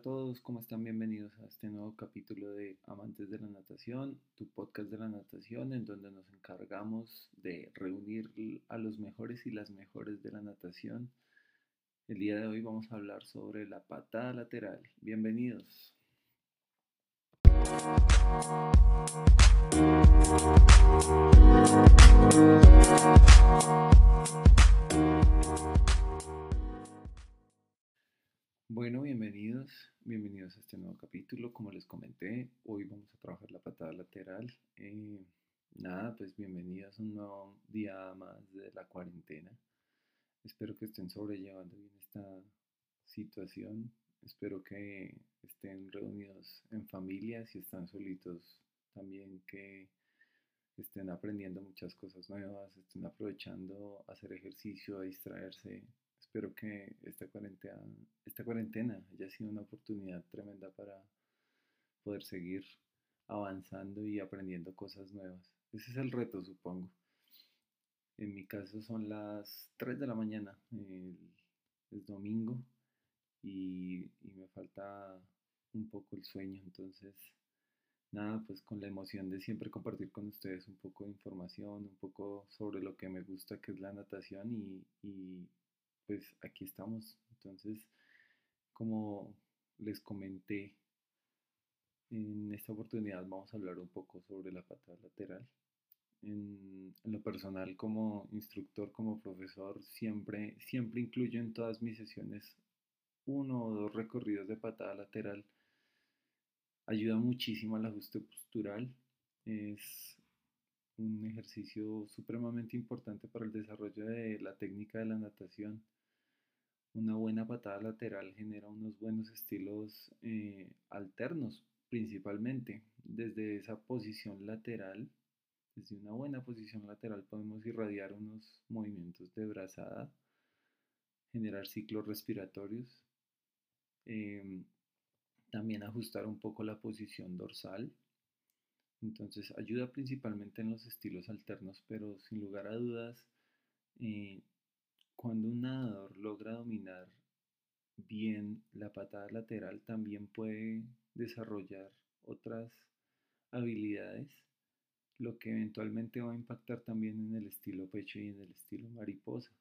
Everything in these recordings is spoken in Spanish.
a todos, ¿cómo están? Bienvenidos a este nuevo capítulo de Amantes de la Natación, tu podcast de la natación, en donde nos encargamos de reunir a los mejores y las mejores de la natación. El día de hoy vamos a hablar sobre la patada lateral. Bienvenidos. Bueno, bienvenidos, bienvenidos a este nuevo capítulo. Como les comenté, hoy vamos a trabajar la patada lateral. Eh, nada, pues bienvenidos a un nuevo día más de la cuarentena. Espero que estén sobrellevando bien esta situación. Espero que estén reunidos en familia, si están solitos también que estén aprendiendo muchas cosas nuevas, estén aprovechando hacer ejercicio, a distraerse, espero que esta cuarentena, esta cuarentena haya sido una oportunidad tremenda para poder seguir avanzando y aprendiendo cosas nuevas. Ese es el reto, supongo. En mi caso son las 3 de la mañana, es domingo y, me falta un poco el sueño, entonces nada, pues con la emoción de siempre compartir con ustedes un poco de información, un poco sobre lo que me gusta, que es la natación y pues aquí estamos. Entonces, como les comenté, en esta oportunidad vamos a hablar un poco sobre la patada lateral. En, lo personal, como instructor, como profesor, siempre, siempre incluyo en todas mis sesiones uno o dos recorridos de patada lateral. Ayuda muchísimo al ajuste postural. Es un ejercicio supremamente importante para el desarrollo de la técnica de la natación. Una buena patada lateral genera unos buenos estilos eh, alternos, principalmente. Desde esa posición lateral, desde una buena posición lateral podemos irradiar unos movimientos de brazada, generar ciclos respiratorios, em, también ajustar un poco la posición dorsal. Entonces ayuda principalmente en los estilos alternos, pero sin lugar a dudas eh, cuando un nadador logra dominar bien la patada lateral, también puede desarrollar otras habilidades, lo que eventualmente va a impactar también en el estilo pecho y en el estilo mariposa.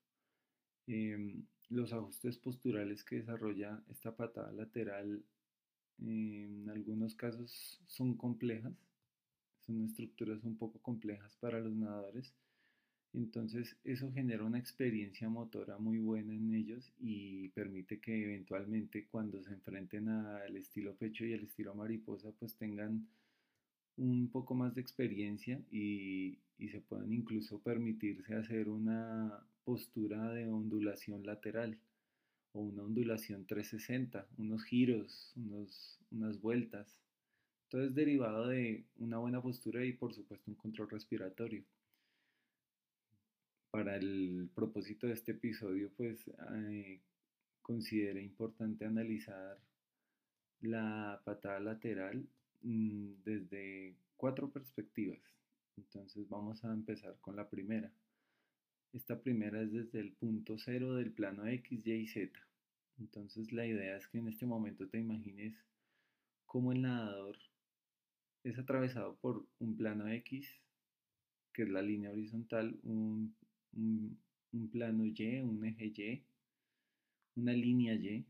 Em, los ajustes posturales que desarrolla esta patada lateral en algunos casos son complejas, son estructuras un poco complejas para los nadadores entonces eso genera una experiencia motora muy buena en ellos y permite que eventualmente cuando se enfrenten al estilo pecho y al estilo mariposa pues tengan un poco más de experiencia y, se puedan incluso permitirse hacer una postura de ondulación lateral o una ondulación 360, unos giros, unos, unas vueltas. Todo es derivado de una buena postura y por supuesto un control respiratorio para el propósito de este episodio, pues eh, consideré importante analizar la patada lateral mm, desde cuatro perspectivas. Entonces vamos a empezar con la primera. Esta primera es desde el punto cero del plano X, Y y Z. Entonces la idea es que en este momento te imagines cómo el nadador es atravesado por un plano X, que es la línea horizontal, un un, plano Y, un eje Y, una línea Y,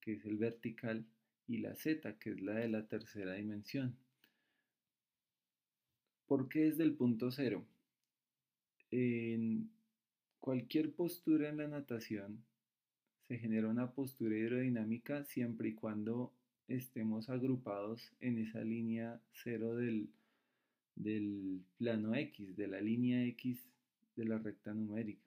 que es el vertical, y la Z, que es la de la tercera dimensión. ¿Por qué desde el punto cero? En cualquier postura en la natación se genera una postura hidrodinámica siempre y cuando estemos agrupados en esa línea cero del, del plano X, de la línea X de la recta numérica.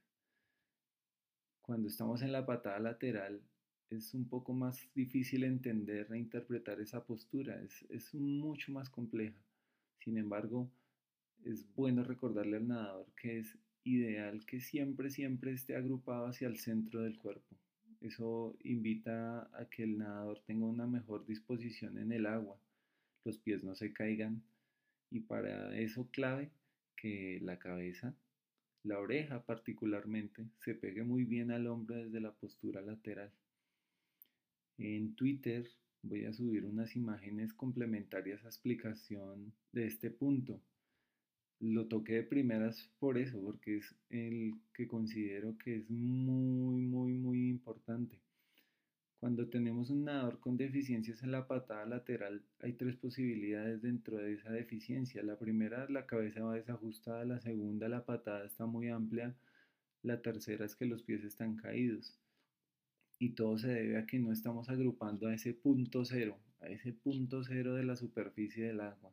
Cuando estamos en la patada lateral es un poco más difícil entender e interpretar esa postura, es, es mucho más compleja. Sin embargo, es bueno recordarle al nadador que es ideal que siempre, siempre esté agrupado hacia el centro del cuerpo. Eso invita a que el nadador tenga una mejor disposición en el agua, los pies no se caigan y para eso clave que la cabeza la oreja particularmente se pegue muy bien al hombro desde la postura lateral. En Twitter voy a subir unas imágenes complementarias a explicación de este punto. Lo toqué de primeras por eso, porque es el que considero que es muy, muy, muy importante. Cuando tenemos un nadador con deficiencias en la patada lateral, hay tres posibilidades dentro de esa deficiencia. La primera, la cabeza va desajustada, la segunda, la patada está muy amplia, la tercera es que los pies están caídos. Y todo se debe a que no estamos agrupando a ese punto cero, a ese punto cero de la superficie del agua.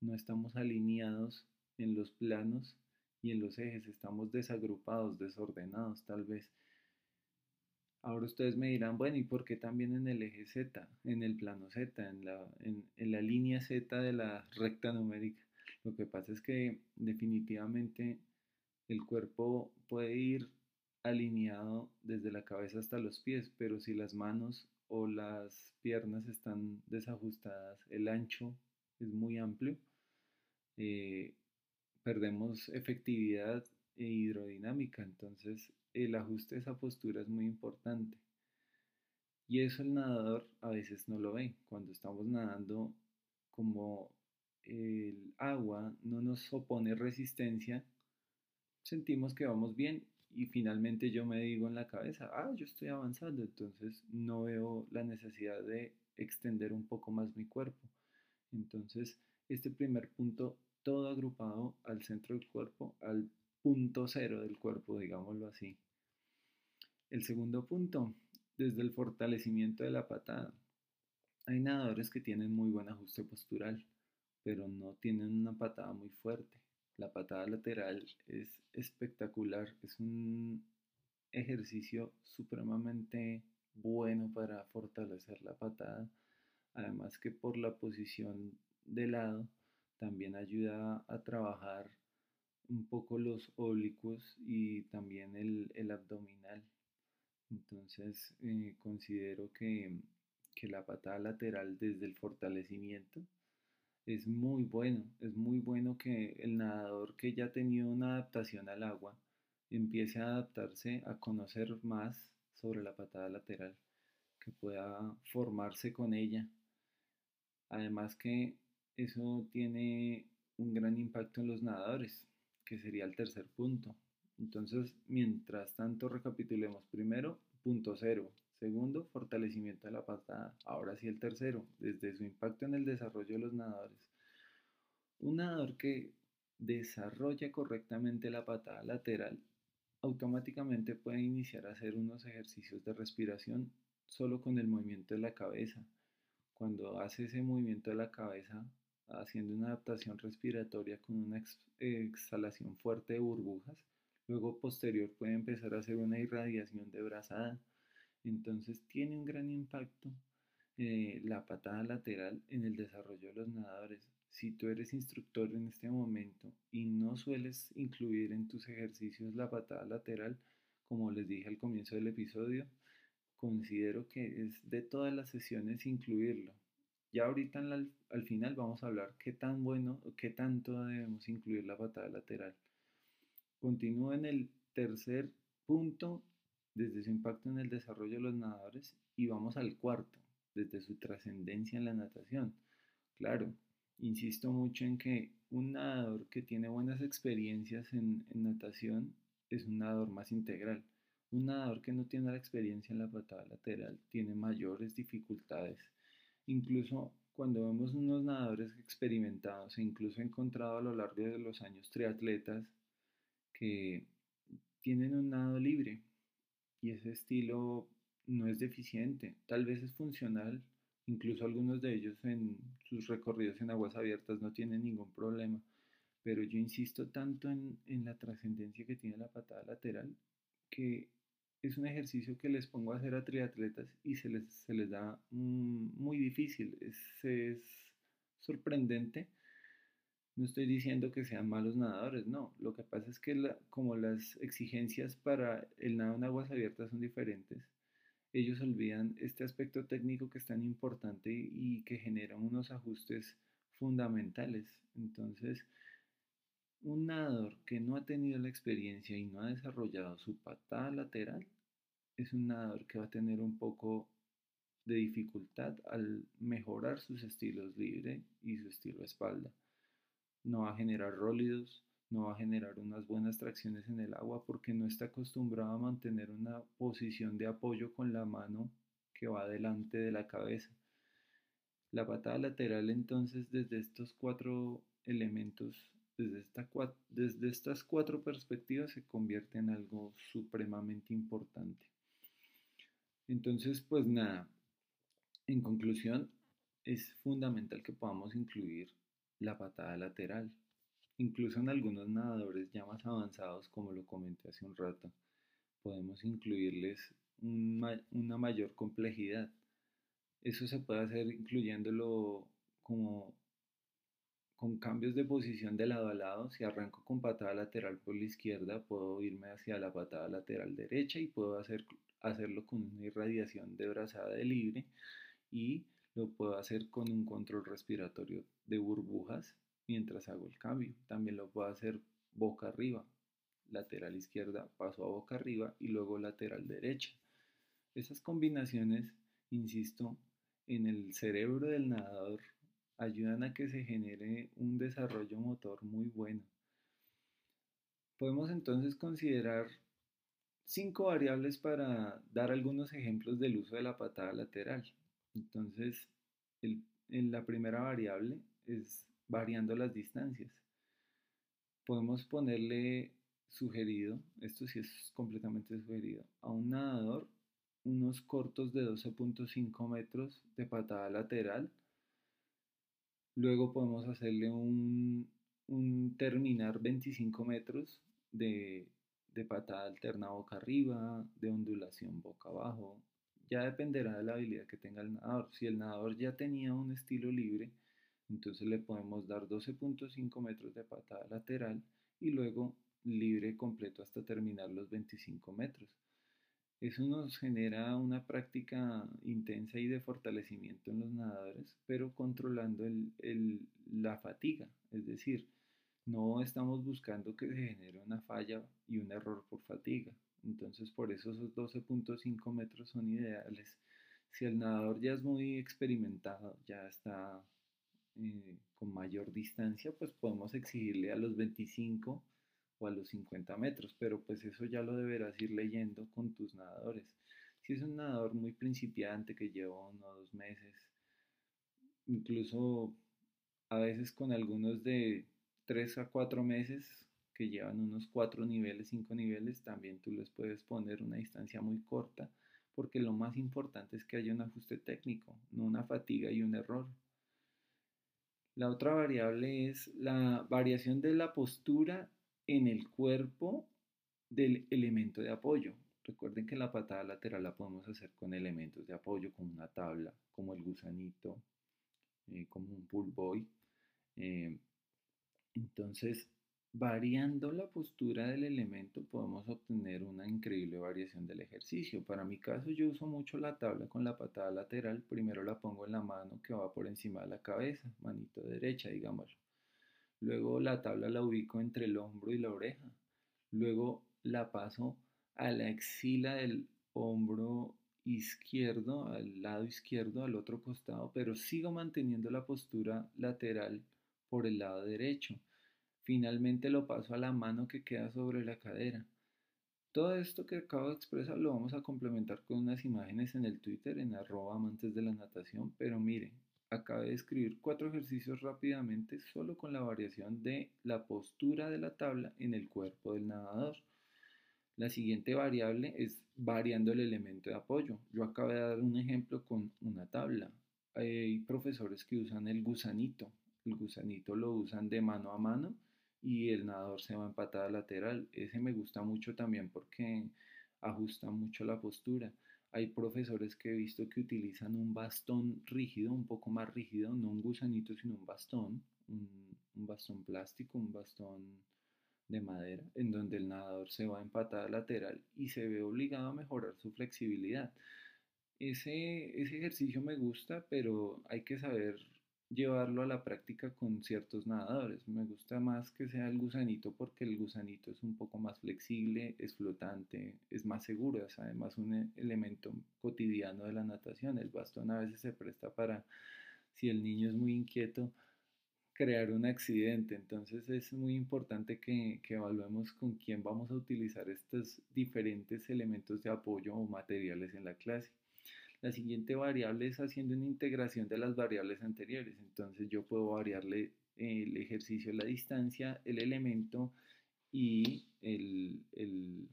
No estamos alineados en los planos y en los ejes, estamos desagrupados, desordenados tal vez. Ahora ustedes me dirán, bueno, ¿y por qué también en el eje Z, en el plano Z, en la, en, la línea Z de la recta numérica? Lo que pasa es que definitivamente el cuerpo puede ir alineado desde la cabeza hasta los pies, pero si las manos o las piernas están desajustadas, el ancho es muy amplio, eh, perdemos efectividad e hidrodinámica, entonces el ajuste de esa postura es muy importante. Y eso el nadador a veces no lo ve. Cuando estamos nadando, como el agua no nos opone resistencia, sentimos que vamos bien y finalmente yo me digo en la cabeza, ah, yo estoy avanzando, entonces no veo la necesidad de extender un poco más mi cuerpo. Entonces, este primer punto todo agrupado al centro del cuerpo, al punto cero del cuerpo, digámoslo así. El segundo punto, desde el fortalecimiento de la patada. Hay nadadores que tienen muy buen ajuste postural, pero no tienen una patada muy fuerte. La patada lateral es espectacular, es un ejercicio supremamente bueno para fortalecer la patada, además que por la posición de lado también ayuda a trabajar un poco los oblicuos y también el, abdominal. Entonces eh, considero que, que la patada lateral desde el fortalecimiento es muy bueno, es muy bueno que el nadador que ya ha tenido una adaptación al agua empiece a adaptarse a conocer más sobre la patada lateral, que pueda formarse con ella. Además que eso tiene un gran impacto en los nadadores, que sería el tercer punto. Entonces, mientras tanto, recapitulemos. Primero, punto cero. Segundo, fortalecimiento de la patada. Ahora sí el tercero, desde su impacto en el desarrollo de los nadadores. Un nadador que desarrolla correctamente la patada lateral automáticamente puede iniciar a hacer unos ejercicios de respiración solo con el movimiento de la cabeza. Cuando hace ese movimiento de la cabeza, haciendo una adaptación respiratoria con una exhalación fuerte de burbujas. Luego posterior puede empezar a hacer una irradiación de brazada. Entonces tiene un gran impacto eh, la patada lateral en el desarrollo de los nadadores. Si tú eres instructor en este momento y no sueles incluir en tus ejercicios la patada lateral, como les dije al comienzo del episodio, considero que es de todas las sesiones incluirlo. Ya ahorita al final vamos a hablar qué tan bueno o qué tanto debemos incluir la patada lateral. Continúo en el tercer punto desde su impacto en el desarrollo de los nadadores y vamos al cuarto, desde su trascendencia en la natación. Claro, insisto mucho en que un nadador que tiene buenas experiencias en, en natación es un nadador más integral. Un nadador que no tiene la experiencia en la patada lateral tiene mayores dificultades Incluso cuando vemos unos nadadores experimentados, e incluso he encontrado a lo largo de los años triatletas que tienen un nado libre y ese estilo no es deficiente, tal vez es funcional, incluso algunos de ellos en sus recorridos en aguas abiertas no tienen ningún problema, pero yo insisto tanto en, la trascendencia que tiene la patada lateral que es un ejercicio que les pongo a hacer a triatletas y se les, se les da muy difícil. Es, sorprendente. No estoy diciendo que sean malos nadadores, no. Lo que pasa es que como las exigencias para el nado en aguas abiertas son diferentes, ellos olvidan este aspecto técnico que es tan importante y que genera unos ajustes fundamentales. Entonces, un nadador que no ha tenido la experiencia y no ha desarrollado su patada lateral es un nadador que va a tener un poco de dificultad al mejorar sus estilos libre y su estilo espalda. No va a generar rólidos, no va a generar unas buenas tracciones en el agua porque no está acostumbrado a mantener una posición de apoyo con la mano que va delante de la cabeza. La patada lateral entonces desde estos cuatro elementos, desde, esta, desde estas cuatro perspectivas se convierte en algo supremamente importante. Entonces, pues nada, en conclusión, es fundamental que podamos incluir la patada lateral. Incluso en algunos nadadores ya más avanzados, como lo comenté hace un rato, podemos incluirles una mayor complejidad. Eso se puede hacer incluyéndolo como con cambios de posición de lado a lado. Si arranco con patada lateral por la izquierda, puedo irme hacia la patada lateral derecha y puedo hacer, hacerlo con una irradiación de brazada libre y lo puedo hacer con un control respiratorio de burbujas mientras hago el cambio. También lo puedo hacer boca arriba, lateral izquierda, paso a boca arriba y luego lateral derecha. Esas combinaciones, insisto, en el cerebro del nadador ayudan a que se genere un desarrollo motor muy bueno. Podemos entonces considerar cinco variables para dar algunos ejemplos del uso de la patada lateral. Entonces, en la primera variable es variando las distancias. Podemos ponerle sugerido, esto sí es completamente sugerido, a un nadador unos cortos de 12.5 metros de patada lateral. Luego podemos hacerle un, terminar 25 metros de, de patada alterna boca arriba, de ondulación boca abajo. Ya dependerá de la habilidad que tenga el nadador. Si el nadador ya tenía un estilo libre, entonces le podemos dar 12.5 metros de patada lateral y luego libre completo hasta terminar los 25 metros. Eso nos genera una práctica intensa y de fortalecimiento en los nadadores, pero controlando la fatiga. Es decir, no estamos buscando que se genere una falla y un error por fatiga. Entonces, por eso esos 12.5 metros son ideales. Si el nadador ya es muy experimentado, ya está eh, con mayor distancia, pues podemos exigirle a los 25 o a los 50 metros, pero pues eso ya lo deberás ir leyendo con tus nadadores. Si es un nadador muy principiante que lleva uno o dos meses, incluso a veces con algunos de 3 a 4 meses que llevan unos 4 niveles, 5 niveles, también tú les puedes poner una distancia muy corta, porque lo más importante es que haya un ajuste técnico, no una fatiga y un error. La otra variable es la variación de la postura en el cuerpo del elemento de apoyo. Recuerden que la patada lateral la podemos hacer con elementos de apoyo, como una tabla, como el gusanito, eh, como un pull boy. Eh, entonces, variando la postura del elemento podemos obtener una increíble variación del ejercicio. Para mi caso yo uso mucho la tabla con la patada lateral. Primero la pongo en la mano que va por encima de la cabeza, manito derecha, digámoslo. Luego la tabla la ubico entre el hombro y la oreja. Luego la paso a la axila del hombro izquierdo, al lado izquierdo, al otro costado, pero sigo manteniendo la postura lateral por el lado derecho. Finalmente lo paso a la mano que queda sobre la cadera. Todo esto que acabo de expresar lo vamos a complementar con unas imágenes en el Twitter en arroba amantes de la natación, pero miren, acabé de escribir cuatro ejercicios rápidamente solo con la variación de la postura de la tabla en el cuerpo del nadador. La siguiente variable es variando el elemento de apoyo. Yo acabé de dar un ejemplo con una tabla. Hay profesores que usan el gusanito. El gusanito lo usan de mano a mano y el nadador se va en patada lateral. Ese me gusta mucho también porque ajusta mucho la postura. Hay profesores que he visto que utilizan un bastón rígido, un poco más rígido, no un gusanito, sino un bastón, un, bastón plástico, un bastón de madera, en donde el nadador se va en patada lateral y se ve obligado a mejorar su flexibilidad. Ese, ese ejercicio me gusta, pero hay que saber llevarlo a la práctica con ciertos nadadores. Me gusta más que sea el gusanito porque el gusanito es un poco más flexible, es flotante, es más seguro, es además un e, elemento cotidiano de la natación. El bastón a veces se presta para, si el niño es muy inquieto, crear un accidente. Entonces es muy importante que, que, evaluemos con quién vamos a utilizar estos diferentes elementos de apoyo o materiales en la clase. La siguiente variable es haciendo una integración de las variables anteriores. Entonces yo puedo variarle el ejercicio, la distancia, el elemento y el, el,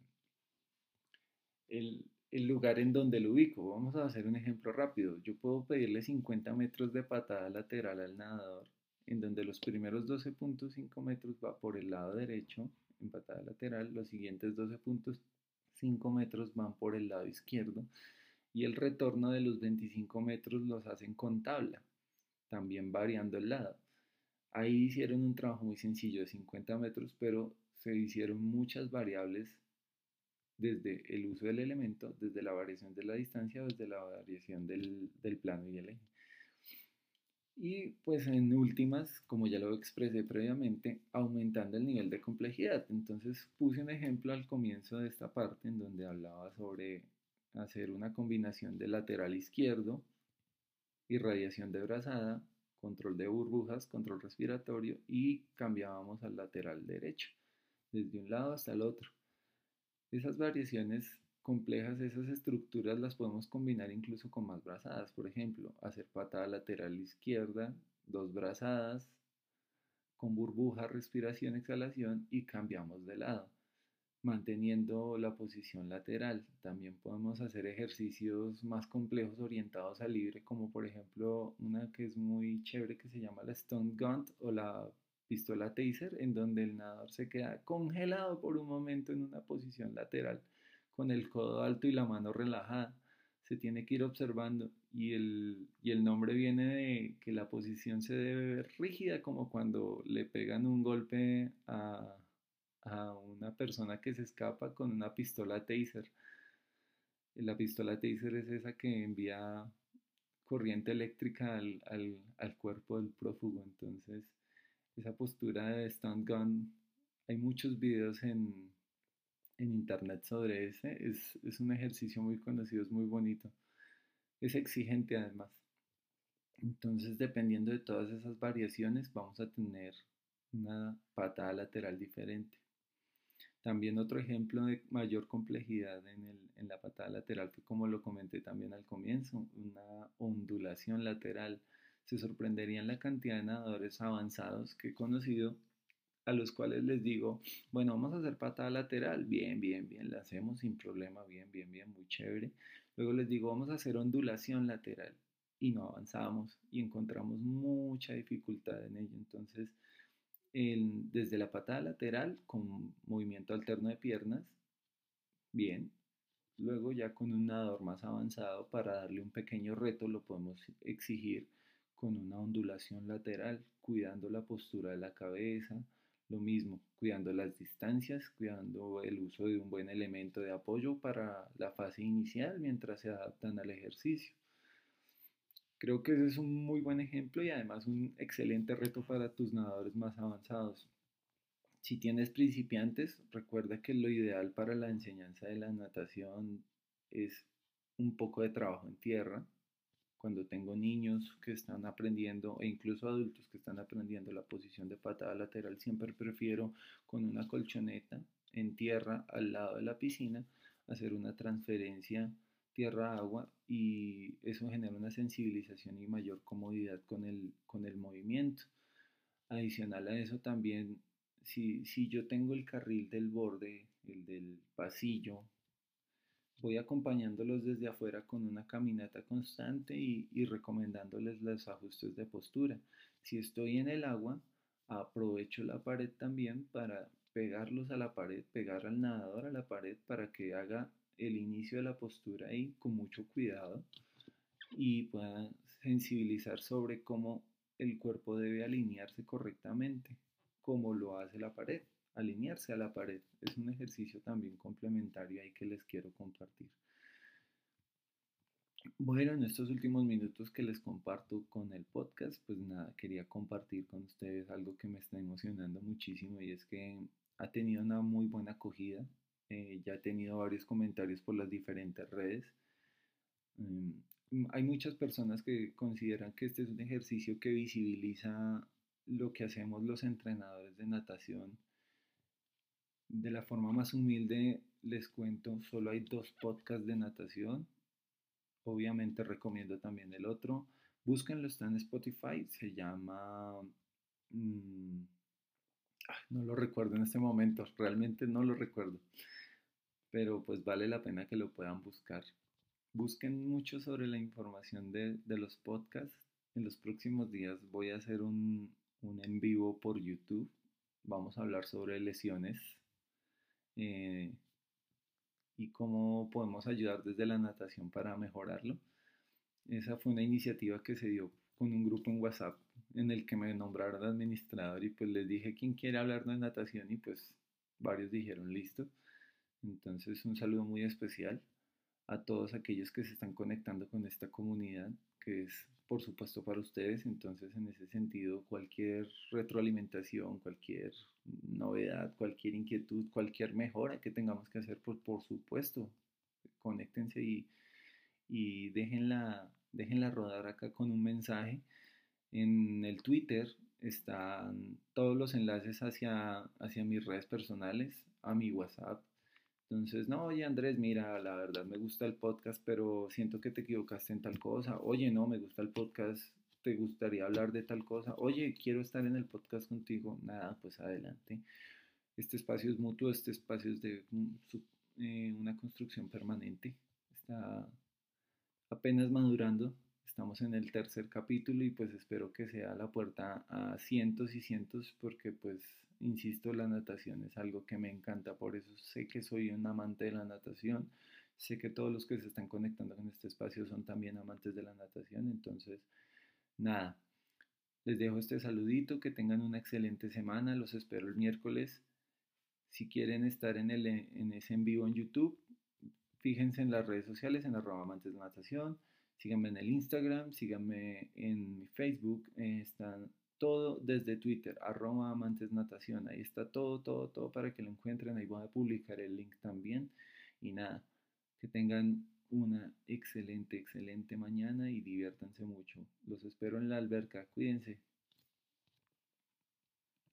el, lugar en donde lo ubico. Vamos a hacer un ejemplo rápido. Yo puedo pedirle 50 metros de patada lateral al nadador, en donde los primeros 12.5 metros va por el lado derecho en patada lateral, los siguientes 12.5 metros van por el lado izquierdo y el retorno de los 25 metros los hacen con tabla, también variando el lado. Ahí hicieron un trabajo muy sencillo de 50 metros, pero se hicieron muchas variables desde el uso del elemento, desde la variación de la distancia, desde la variación del, del plano y el eje. Y pues en últimas, como ya lo expresé previamente, aumentando el nivel de complejidad. Entonces puse un ejemplo al comienzo de esta parte en donde hablaba sobre hacer una combinación de lateral izquierdo, irradiación de brazada, control de burbujas, control respiratorio y cambiábamos al lateral derecho, desde un lado hasta el otro. Esas variaciones complejas, esas estructuras las podemos combinar incluso con más brazadas, por ejemplo, hacer patada lateral izquierda, dos brazadas, con burbuja, respiración, exhalación y cambiamos de lado manteniendo la posición lateral. También podemos hacer ejercicios más complejos orientados al libre, como por ejemplo una que es muy chévere que se llama la Stone Gun o la pistola taser, en donde el nadador se queda congelado por un momento en una posición lateral, con el codo alto y la mano relajada. Se tiene que ir observando y el, y el nombre viene de que la posición se debe ver rígida, como cuando le pegan un golpe a a una persona que se escapa con una pistola taser. La pistola taser es esa que envía corriente eléctrica al, al, al cuerpo del prófugo. Entonces, esa postura de stunt gun, hay muchos videos en, en internet sobre ese. Es, es un ejercicio muy conocido, es muy bonito. Es exigente además. Entonces, dependiendo de todas esas variaciones, vamos a tener una patada lateral diferente. También otro ejemplo de mayor complejidad en, el, en, la patada lateral fue como lo comenté también al comienzo, una ondulación lateral. Se sorprenderían la cantidad de nadadores avanzados que he conocido a los cuales les digo, bueno, vamos a hacer patada lateral, bien, bien, bien, la hacemos sin problema, bien, bien, bien, muy chévere. Luego les digo, vamos a hacer ondulación lateral y no avanzamos y encontramos mucha dificultad en ello. Entonces, desde la patada lateral con movimiento alterno de piernas, bien. Luego ya con un nadador más avanzado para darle un pequeño reto lo podemos exigir con una ondulación lateral, cuidando la postura de la cabeza, lo mismo, cuidando las distancias, cuidando el uso de un buen elemento de apoyo para la fase inicial mientras se adaptan al ejercicio. Creo que ese es un muy buen ejemplo y además un excelente reto para tus nadadores más avanzados. Si tienes principiantes, recuerda que lo ideal para la enseñanza de la natación es un poco de trabajo en tierra. Cuando tengo niños que están aprendiendo e incluso adultos que están aprendiendo la posición de patada lateral, siempre prefiero con una colchoneta en tierra al lado de la piscina hacer una transferencia tierra-agua y eso genera una sensibilización y mayor comodidad con el, con el movimiento. Adicional a eso también, si, si yo tengo el carril del borde, el del pasillo, voy acompañándolos desde afuera con una caminata constante y, y, recomendándoles los ajustes de postura. Si estoy en el agua, aprovecho la pared también para pegarlos a la pared, pegar al nadador a la pared para que haga el inicio de la postura ahí con mucho cuidado y pueda sensibilizar sobre cómo el cuerpo debe alinearse correctamente, como lo hace la pared, alinearse a la pared. Es un ejercicio también complementario ahí que les quiero compartir. Bueno, en estos últimos minutos que les comparto con el podcast, pues nada, quería compartir con ustedes algo que me está emocionando muchísimo y es que ha tenido una muy buena acogida. Eh, ya he tenido varios comentarios por las diferentes redes. Mm, hay muchas personas que consideran que este es un ejercicio que visibiliza lo que hacemos los entrenadores de natación. De la forma más humilde les cuento, solo hay dos podcasts de natación Obviamente recomiendo también el otro. Búsquenlo, está en Spotify. Se llama... Mm, no lo recuerdo en este momento. Realmente no lo recuerdo. Pero pues vale la pena que lo puedan buscar. Busquen mucho sobre la información de, los podcasts. En los próximos días voy a hacer un, un en vivo por YouTube. Vamos a hablar sobre lesiones. Eh, y cómo podemos ayudar desde la natación para mejorarlo. Esa fue una iniciativa que se dio con un grupo en WhatsApp en el que me nombraron administrador y pues les dije quién quiere hablar de natación y pues varios dijeron listo. Entonces un saludo muy especial a todos aquellos que se están conectando con esta comunidad que es por supuesto para ustedes. Entonces, en ese sentido, cualquier retroalimentación, cualquier novedad, cualquier inquietud, cualquier mejora que tengamos que hacer, por, por supuesto, conéctense y, y déjenla, déjenla rodar acá con un mensaje. En el Twitter están todos los enlaces hacia, hacia mis redes personales, a mi WhatsApp, entonces, no, oye Andrés, mira, la verdad me gusta el podcast, pero siento que te equivocaste en tal cosa. Oye, no, me gusta el podcast, te gustaría hablar de tal cosa. Oye, quiero estar en el podcast contigo. Nada, pues adelante. Este espacio es mutuo, este espacio es de eh, una construcción permanente. Está apenas madurando. Estamos en el tercer capítulo y pues espero que sea la puerta a cientos y cientos porque pues Insisto, la natación es algo que me encanta, por eso sé que soy un amante de la natación, sé que todos los que se están conectando con este espacio son también amantes de la natación, entonces, nada, les dejo este saludito, que tengan una excelente semana, los espero el miércoles. Si quieren estar en, el, en ese en vivo en YouTube, fíjense en las redes sociales, en arroba amantes de natación, síganme en el Instagram, síganme en mi Facebook, están todo desde Twitter, arroba amantes natación. Ahí está todo, todo, todo para que lo encuentren. Ahí voy a publicar el link también. Y nada, que tengan una excelente, excelente mañana y diviértanse mucho. Los espero en la alberca. Cuídense.